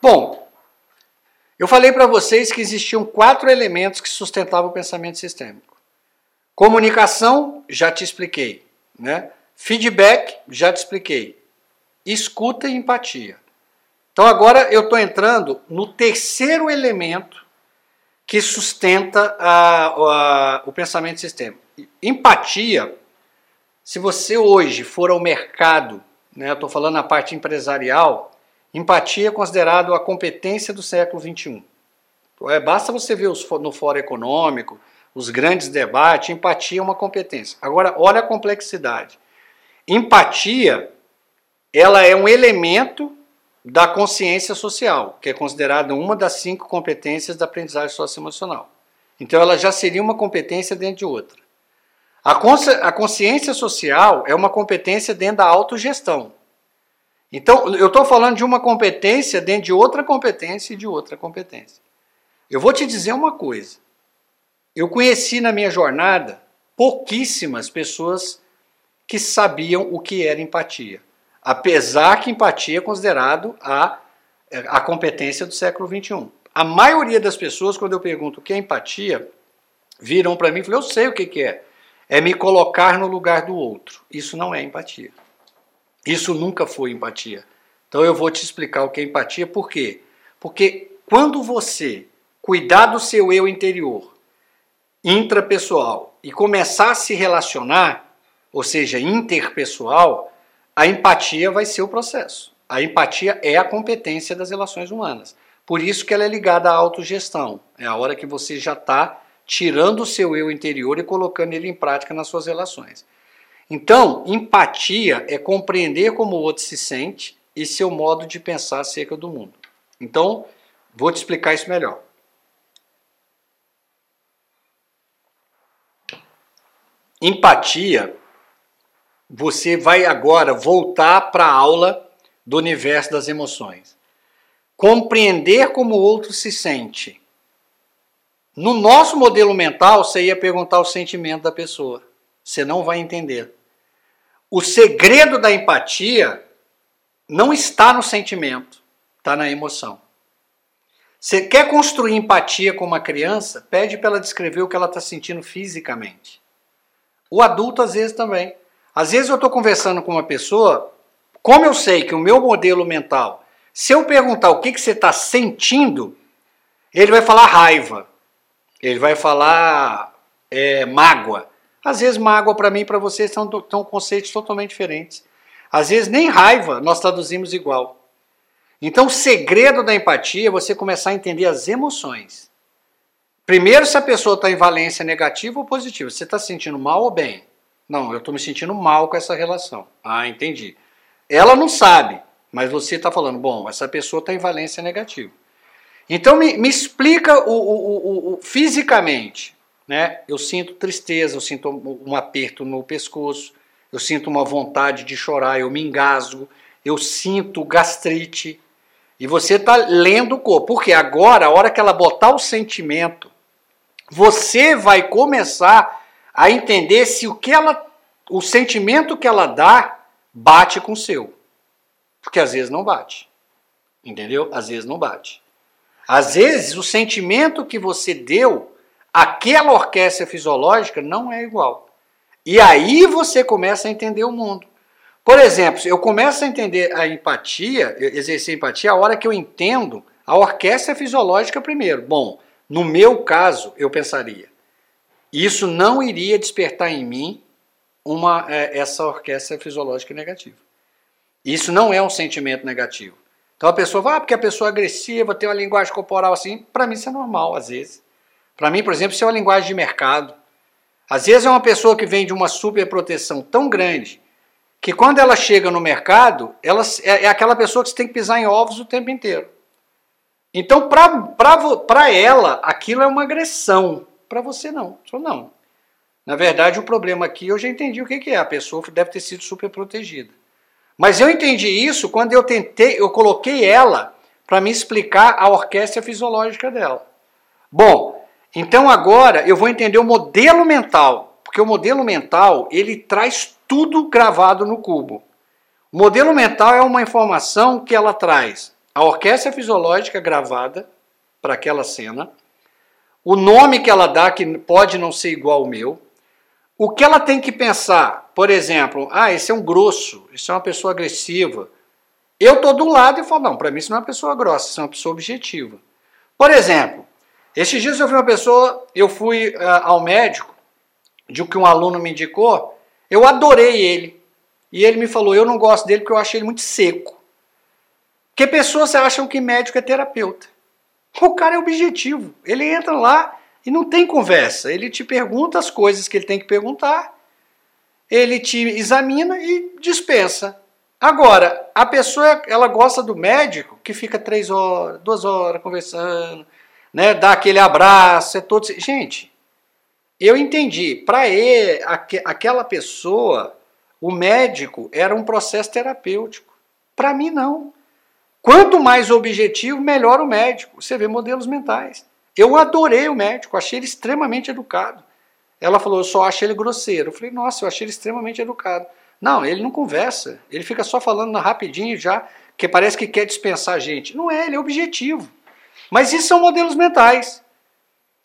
Bom, eu falei para vocês que existiam quatro elementos que sustentavam o pensamento sistêmico. Comunicação, já te expliquei. Né? Feedback, já te expliquei. Escuta e empatia. Então agora eu estou entrando no terceiro elemento que sustenta a, a, o pensamento sistêmico. Empatia, se você hoje for ao mercado, né, eu estou falando na parte empresarial, empatia é considerado a competência do século XXI. É, basta você ver os, no Fórum Econômico, os grandes debates, empatia é uma competência. Agora, olha a complexidade. Empatia, ela é um elemento da consciência social, que é considerada uma das cinco competências da aprendizagem socioemocional. Então, ela já seria uma competência dentro de outra. A, consci a consciência social é uma competência dentro da autogestão. Então, eu estou falando de uma competência dentro de outra competência e de outra competência. Eu vou te dizer uma coisa. Eu conheci na minha jornada pouquíssimas pessoas que sabiam o que era empatia. Apesar que empatia é considerado a, a competência do século XXI. A maioria das pessoas, quando eu pergunto o que é empatia, viram para mim e falam, eu sei o que, que é. É me colocar no lugar do outro. Isso não é empatia. Isso nunca foi empatia. Então eu vou te explicar o que é empatia, por quê? Porque quando você cuidar do seu eu interior, intrapessoal e começar a se relacionar, ou seja, interpessoal, a empatia vai ser o processo. A empatia é a competência das relações humanas. Por isso que ela é ligada à autogestão. É a hora que você já está tirando o seu eu interior e colocando ele em prática nas suas relações. Então, empatia é compreender como o outro se sente e seu modo de pensar acerca do mundo. Então, vou te explicar isso melhor. Empatia, você vai agora voltar para a aula do universo das emoções. Compreender como o outro se sente. No nosso modelo mental, você ia perguntar o sentimento da pessoa. Você não vai entender. O segredo da empatia não está no sentimento, está na emoção. Você quer construir empatia com uma criança? Pede para ela descrever o que ela está sentindo fisicamente. O adulto, às vezes, também. Às vezes eu estou conversando com uma pessoa, como eu sei que o meu modelo mental, se eu perguntar o que, que você está sentindo, ele vai falar raiva, ele vai falar é, mágoa. Às vezes, mágoa para mim e para você são, são conceitos totalmente diferentes. Às vezes, nem raiva nós traduzimos igual. Então, o segredo da empatia é você começar a entender as emoções. Primeiro, se a pessoa está em valência negativa ou positiva. Você está se sentindo mal ou bem? Não, eu estou me sentindo mal com essa relação. Ah, entendi. Ela não sabe, mas você está falando, bom, essa pessoa está em valência negativa. Então me, me explica o, o, o, o, fisicamente. Né? Eu sinto tristeza, eu sinto um aperto no pescoço, eu sinto uma vontade de chorar, eu me engasgo, eu sinto gastrite. E você está lendo o corpo. Porque agora, a hora que ela botar o sentimento você vai começar a entender se o que ela, o sentimento que ela dá bate com o seu. Porque às vezes não bate. Entendeu? Às vezes não bate. Às vezes o sentimento que você deu àquela orquestra fisiológica não é igual. E aí você começa a entender o mundo. Por exemplo, eu começo a entender a empatia, exercer empatia, a hora que eu entendo a orquestra fisiológica primeiro. Bom, no meu caso, eu pensaria, isso não iria despertar em mim uma, é, essa orquestra fisiológica negativa. Isso não é um sentimento negativo. Então a pessoa vai, ah, porque a pessoa é agressiva, tem uma linguagem corporal assim. Para mim isso é normal, às vezes. Para mim, por exemplo, isso é uma linguagem de mercado. Às vezes é uma pessoa que vem de uma superproteção tão grande que quando ela chega no mercado, ela é, é aquela pessoa que você tem que pisar em ovos o tempo inteiro. Então, para ela, aquilo é uma agressão. Para você, não. Só não. Na verdade, o problema aqui eu já entendi o que, que é. A pessoa deve ter sido super protegida. Mas eu entendi isso quando eu tentei, eu coloquei ela para me explicar a orquestra fisiológica dela. Bom, então agora eu vou entender o modelo mental, porque o modelo mental ele traz tudo gravado no cubo. O modelo mental é uma informação que ela traz a orquestra fisiológica gravada para aquela cena, o nome que ela dá, que pode não ser igual ao meu, o que ela tem que pensar, por exemplo, ah, esse é um grosso, isso é uma pessoa agressiva. Eu estou do lado e falo, não, para mim isso não é uma pessoa grossa, isso é uma pessoa objetiva. Por exemplo, esses dias eu vi uma pessoa, eu fui uh, ao médico, de que um aluno me indicou, eu adorei ele. E ele me falou, eu não gosto dele porque eu achei ele muito seco. Porque pessoas acham que médico é terapeuta. O cara é objetivo. Ele entra lá e não tem conversa. Ele te pergunta as coisas que ele tem que perguntar, ele te examina e dispensa. Agora, a pessoa ela gosta do médico que fica três horas, duas horas conversando, né? Dá aquele abraço, é todo. Gente, eu entendi. Para ele, aquela pessoa, o médico era um processo terapêutico. Para mim, não. Quanto mais objetivo, melhor o médico. Você vê modelos mentais. Eu adorei o médico, achei ele extremamente educado. Ela falou, eu só acho ele grosseiro. Eu falei, nossa, eu achei ele extremamente educado. Não, ele não conversa. Ele fica só falando rapidinho já, que parece que quer dispensar a gente. Não é, ele é objetivo. Mas isso são modelos mentais.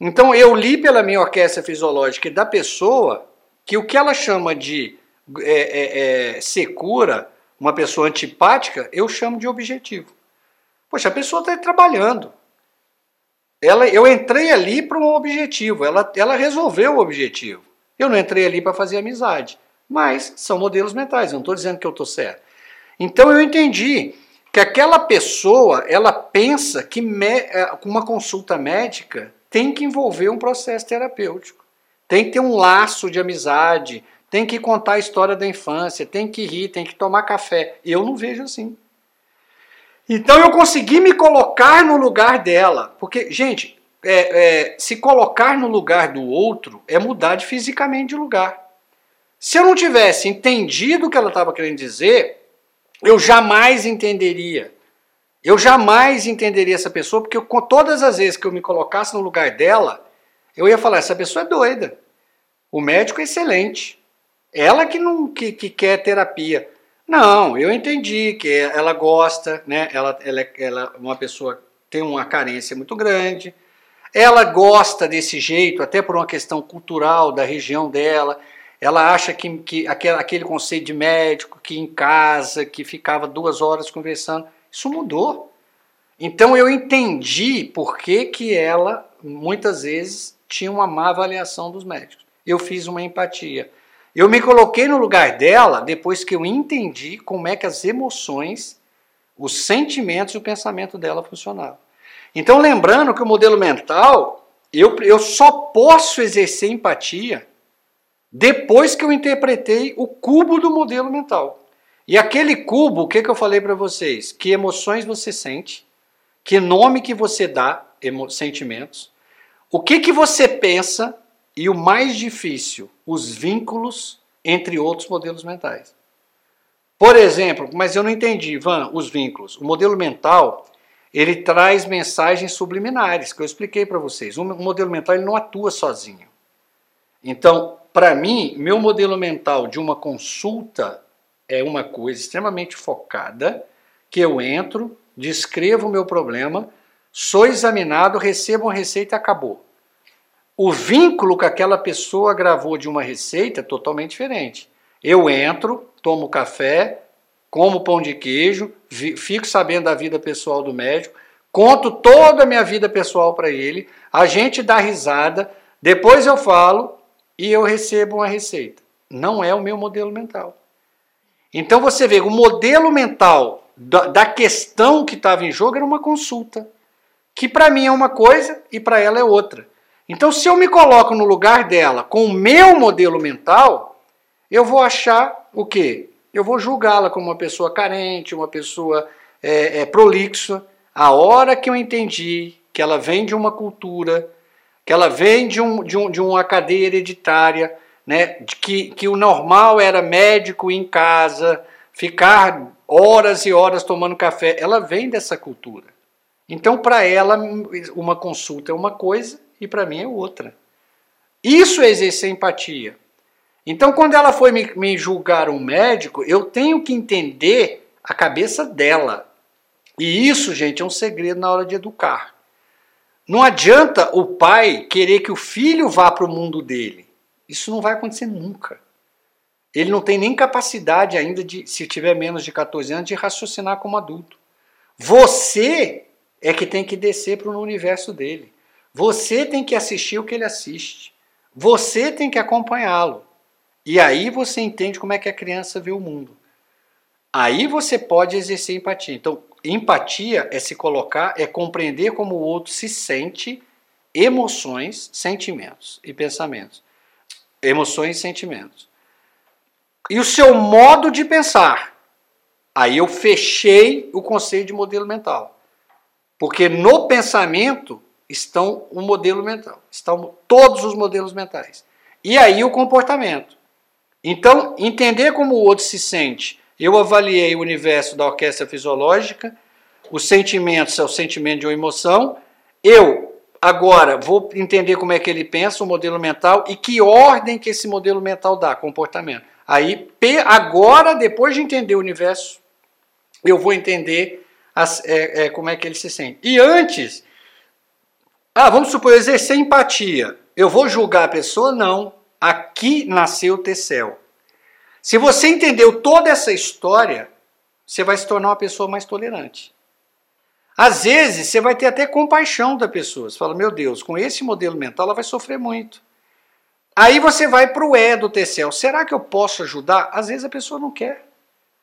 Então eu li pela minha orquestra fisiológica da pessoa que o que ela chama de é, é, é, secura, uma pessoa antipática, eu chamo de objetivo. Poxa, a pessoa está trabalhando. Ela, eu entrei ali para um objetivo, ela, ela resolveu o objetivo. Eu não entrei ali para fazer amizade. Mas são modelos mentais, não estou dizendo que eu estou certo. Então eu entendi que aquela pessoa, ela pensa que é, uma consulta médica tem que envolver um processo terapêutico. Tem que ter um laço de amizade, tem que contar a história da infância, tem que rir, tem que tomar café. Eu não vejo assim. Então eu consegui me colocar no lugar dela. Porque, gente, é, é, se colocar no lugar do outro é mudar de fisicamente de lugar. Se eu não tivesse entendido o que ela estava querendo dizer, eu jamais entenderia. Eu jamais entenderia essa pessoa, porque eu, todas as vezes que eu me colocasse no lugar dela, eu ia falar: essa pessoa é doida. O médico é excelente. Ela que não que, que quer terapia. Não, eu entendi que ela gosta, né? Ela, ela, ela uma pessoa tem uma carência muito grande. Ela gosta desse jeito, até por uma questão cultural da região dela. Ela acha que, que aquele, aquele conceito de médico que em casa, que ficava duas horas conversando, isso mudou. Então eu entendi por que, que ela, muitas vezes, tinha uma má avaliação dos médicos. Eu fiz uma empatia. Eu me coloquei no lugar dela depois que eu entendi como é que as emoções, os sentimentos e o pensamento dela funcionavam. Então, lembrando que o modelo mental, eu, eu só posso exercer empatia depois que eu interpretei o cubo do modelo mental. E aquele cubo, o que, que eu falei para vocês? Que emoções você sente, que nome que você dá, sentimentos, o que, que você pensa e o mais difícil, os vínculos entre outros modelos mentais. Por exemplo, mas eu não entendi, Ivan, os vínculos. O modelo mental, ele traz mensagens subliminares, que eu expliquei para vocês. O modelo mental ele não atua sozinho. Então, para mim, meu modelo mental de uma consulta é uma coisa extremamente focada, que eu entro, descrevo o meu problema, sou examinado, recebo uma receita e acabou. O vínculo que aquela pessoa gravou de uma receita é totalmente diferente. Eu entro, tomo café, como pão de queijo, fico sabendo da vida pessoal do médico, conto toda a minha vida pessoal para ele, a gente dá risada, depois eu falo, e eu recebo uma receita. Não é o meu modelo mental. Então você vê, o modelo mental da, da questão que estava em jogo era uma consulta, que para mim é uma coisa e para ela é outra. Então, se eu me coloco no lugar dela com o meu modelo mental, eu vou achar o quê? Eu vou julgá-la como uma pessoa carente, uma pessoa é, é, prolixa. A hora que eu entendi que ela vem de uma cultura que ela vem de, um, de, um, de uma cadeia hereditária, né, de que, que o normal era médico em casa, ficar horas e horas tomando café. Ela vem dessa cultura. Então, para ela, uma consulta é uma coisa e para mim é outra. Isso é exercer empatia. Então, quando ela foi me, me julgar um médico, eu tenho que entender a cabeça dela. E isso, gente, é um segredo na hora de educar. Não adianta o pai querer que o filho vá para o mundo dele. Isso não vai acontecer nunca. Ele não tem nem capacidade ainda de, se tiver menos de 14 anos, de raciocinar como adulto. Você é que tem que descer para o universo dele. Você tem que assistir o que ele assiste. Você tem que acompanhá-lo. E aí você entende como é que a criança vê o mundo. Aí você pode exercer empatia. Então, empatia é se colocar, é compreender como o outro se sente, emoções, sentimentos e pensamentos. Emoções e sentimentos. E o seu modo de pensar. Aí eu fechei o conceito de modelo mental. Porque no pensamento estão o modelo mental, estão todos os modelos mentais. E aí o comportamento. Então, entender como o outro se sente. Eu avaliei o universo da orquestra fisiológica, os sentimentos é o sentimento de uma emoção. Eu agora vou entender como é que ele pensa, o modelo mental e que ordem que esse modelo mental dá, comportamento. Aí, agora, depois de entender o universo, eu vou entender as, é, é, como é que ele se sente. E antes, ah, vamos supor, exercer empatia. Eu vou julgar a pessoa? Não. Aqui nasceu o Tecel. Se você entendeu toda essa história, você vai se tornar uma pessoa mais tolerante. Às vezes, você vai ter até compaixão da pessoa. Você fala, meu Deus, com esse modelo mental ela vai sofrer muito. Aí você vai para o E do Tecel. Será que eu posso ajudar? Às vezes a pessoa não quer.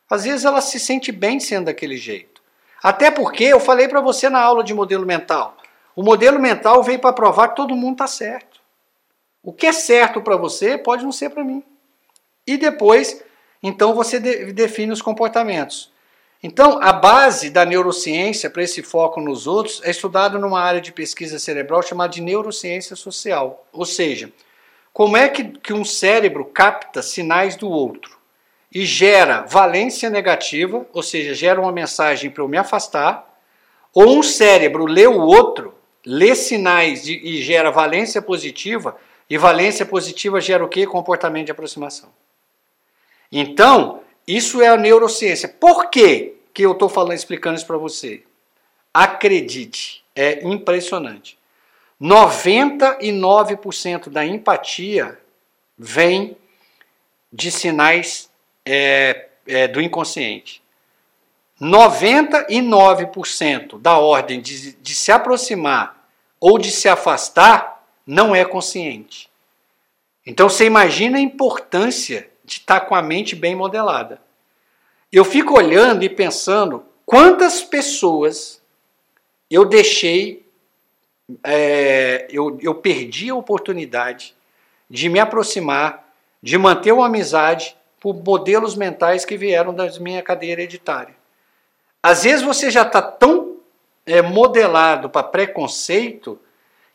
Às vezes ela se sente bem sendo daquele jeito. Até porque eu falei para você na aula de modelo mental. O modelo mental veio para provar que todo mundo está certo. O que é certo para você pode não ser para mim. E depois, então você de define os comportamentos. Então, a base da neurociência para esse foco nos outros é estudado numa área de pesquisa cerebral chamada de neurociência social. Ou seja, como é que, que um cérebro capta sinais do outro e gera valência negativa, ou seja, gera uma mensagem para eu me afastar, ou um cérebro lê o outro lê sinais de, e gera valência positiva, e valência positiva gera o que? Comportamento de aproximação. Então, isso é a neurociência. Por que, que eu estou falando, explicando isso para você? Acredite, é impressionante. 99% da empatia vem de sinais é, é, do inconsciente. 99% da ordem de, de se aproximar ou de se afastar não é consciente. Então você imagina a importância de estar com a mente bem modelada. Eu fico olhando e pensando quantas pessoas eu deixei, é, eu, eu perdi a oportunidade de me aproximar, de manter uma amizade por modelos mentais que vieram da minha cadeia hereditária. Às vezes você já está tão é, modelado para preconceito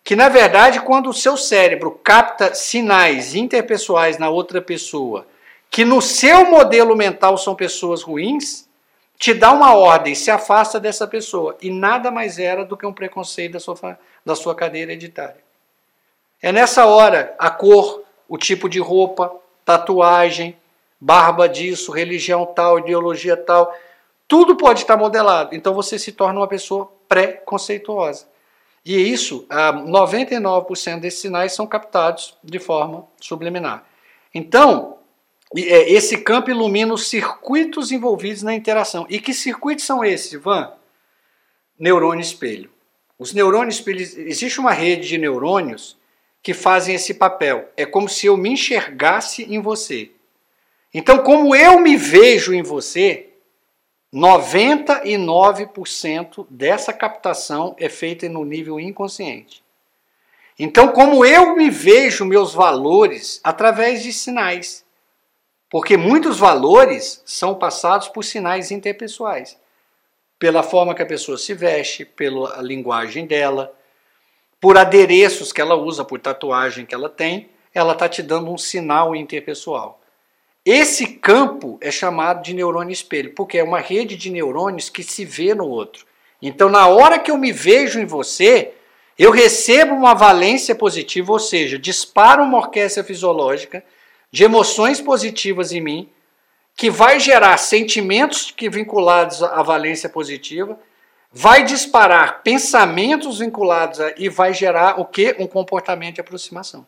que, na verdade, quando o seu cérebro capta sinais interpessoais na outra pessoa, que no seu modelo mental são pessoas ruins, te dá uma ordem, se afasta dessa pessoa. E nada mais era do que um preconceito da sua, da sua cadeira hereditária. É nessa hora a cor, o tipo de roupa, tatuagem, barba disso, religião tal, ideologia tal, tudo pode estar modelado. Então você se torna uma pessoa pré-conceituosa. E isso, 99% desses sinais são captados de forma subliminar. Então, esse campo ilumina os circuitos envolvidos na interação. E que circuitos são esses, Ivan? Neurônio espelho. Os neurônios espelho, existe uma rede de neurônios que fazem esse papel. É como se eu me enxergasse em você. Então, como eu me vejo em você, 99% dessa captação é feita no nível inconsciente. Então, como eu me vejo meus valores através de sinais, porque muitos valores são passados por sinais interpessoais, pela forma que a pessoa se veste, pela linguagem dela, por adereços que ela usa, por tatuagem que ela tem, ela está te dando um sinal interpessoal. Esse campo é chamado de neurônio espelho, porque é uma rede de neurônios que se vê no outro. Então, na hora que eu me vejo em você, eu recebo uma valência positiva, ou seja, disparo uma orquestra fisiológica de emoções positivas em mim, que vai gerar sentimentos que vinculados à valência positiva, vai disparar pensamentos vinculados a, e vai gerar o que? Um comportamento de aproximação.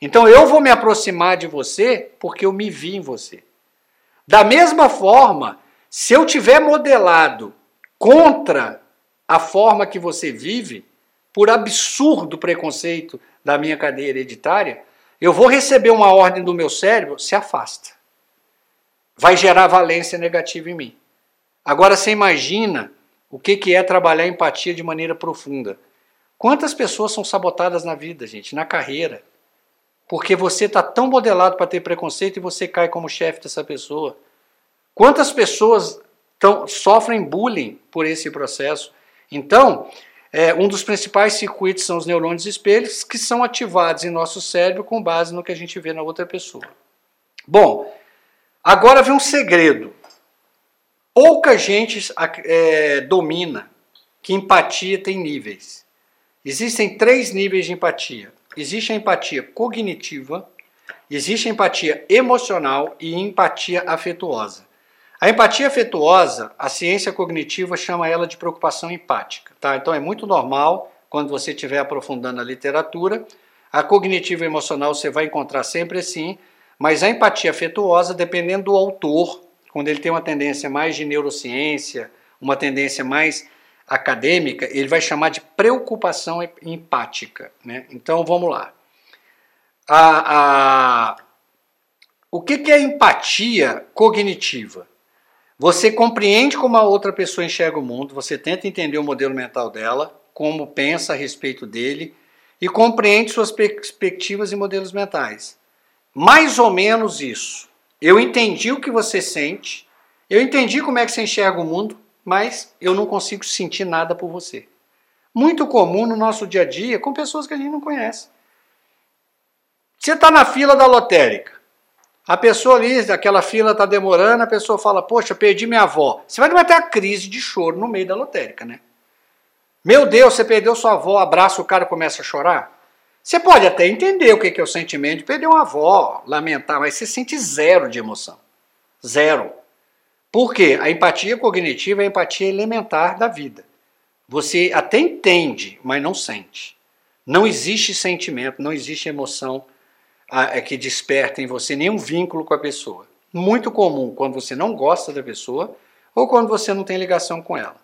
Então eu vou me aproximar de você porque eu me vi em você. Da mesma forma, se eu tiver modelado contra a forma que você vive, por absurdo preconceito da minha cadeia hereditária, eu vou receber uma ordem do meu cérebro, se afasta. Vai gerar valência negativa em mim. Agora você imagina o que é trabalhar empatia de maneira profunda. Quantas pessoas são sabotadas na vida, gente, na carreira? Porque você está tão modelado para ter preconceito e você cai como chefe dessa pessoa. Quantas pessoas tão, sofrem bullying por esse processo? Então, é, um dos principais circuitos são os neurônios espelhos, que são ativados em nosso cérebro com base no que a gente vê na outra pessoa. Bom, agora vem um segredo. Pouca gente é, domina que empatia tem níveis. Existem três níveis de empatia: existe a empatia cognitiva, existe a empatia emocional e empatia afetuosa. A empatia afetuosa, a ciência cognitiva chama ela de preocupação empática. Tá? Então é muito normal, quando você estiver aprofundando a literatura, a cognitiva emocional você vai encontrar sempre assim, mas a empatia afetuosa, dependendo do autor, quando ele tem uma tendência mais de neurociência, uma tendência mais acadêmica, ele vai chamar de preocupação empática. Né? Então vamos lá. A, a, o que, que é empatia cognitiva? Você compreende como a outra pessoa enxerga o mundo, você tenta entender o modelo mental dela, como pensa a respeito dele e compreende suas perspectivas e modelos mentais. Mais ou menos isso. Eu entendi o que você sente, eu entendi como é que você enxerga o mundo, mas eu não consigo sentir nada por você. Muito comum no nosso dia a dia com pessoas que a gente não conhece. Você está na fila da lotérica. A pessoa ali, aquela fila está demorando, a pessoa fala, poxa, perdi minha avó. Você vai ter uma crise de choro no meio da lotérica, né? Meu Deus, você perdeu sua avó, abraça o cara começa a chorar. Você pode até entender o que é o sentimento de perder uma avó, lamentar, mas você sente zero de emoção. Zero. Por quê? A empatia cognitiva é a empatia elementar da vida. Você até entende, mas não sente. Não existe sentimento, não existe emoção é que desperta em você nenhum vínculo com a pessoa. Muito comum quando você não gosta da pessoa ou quando você não tem ligação com ela.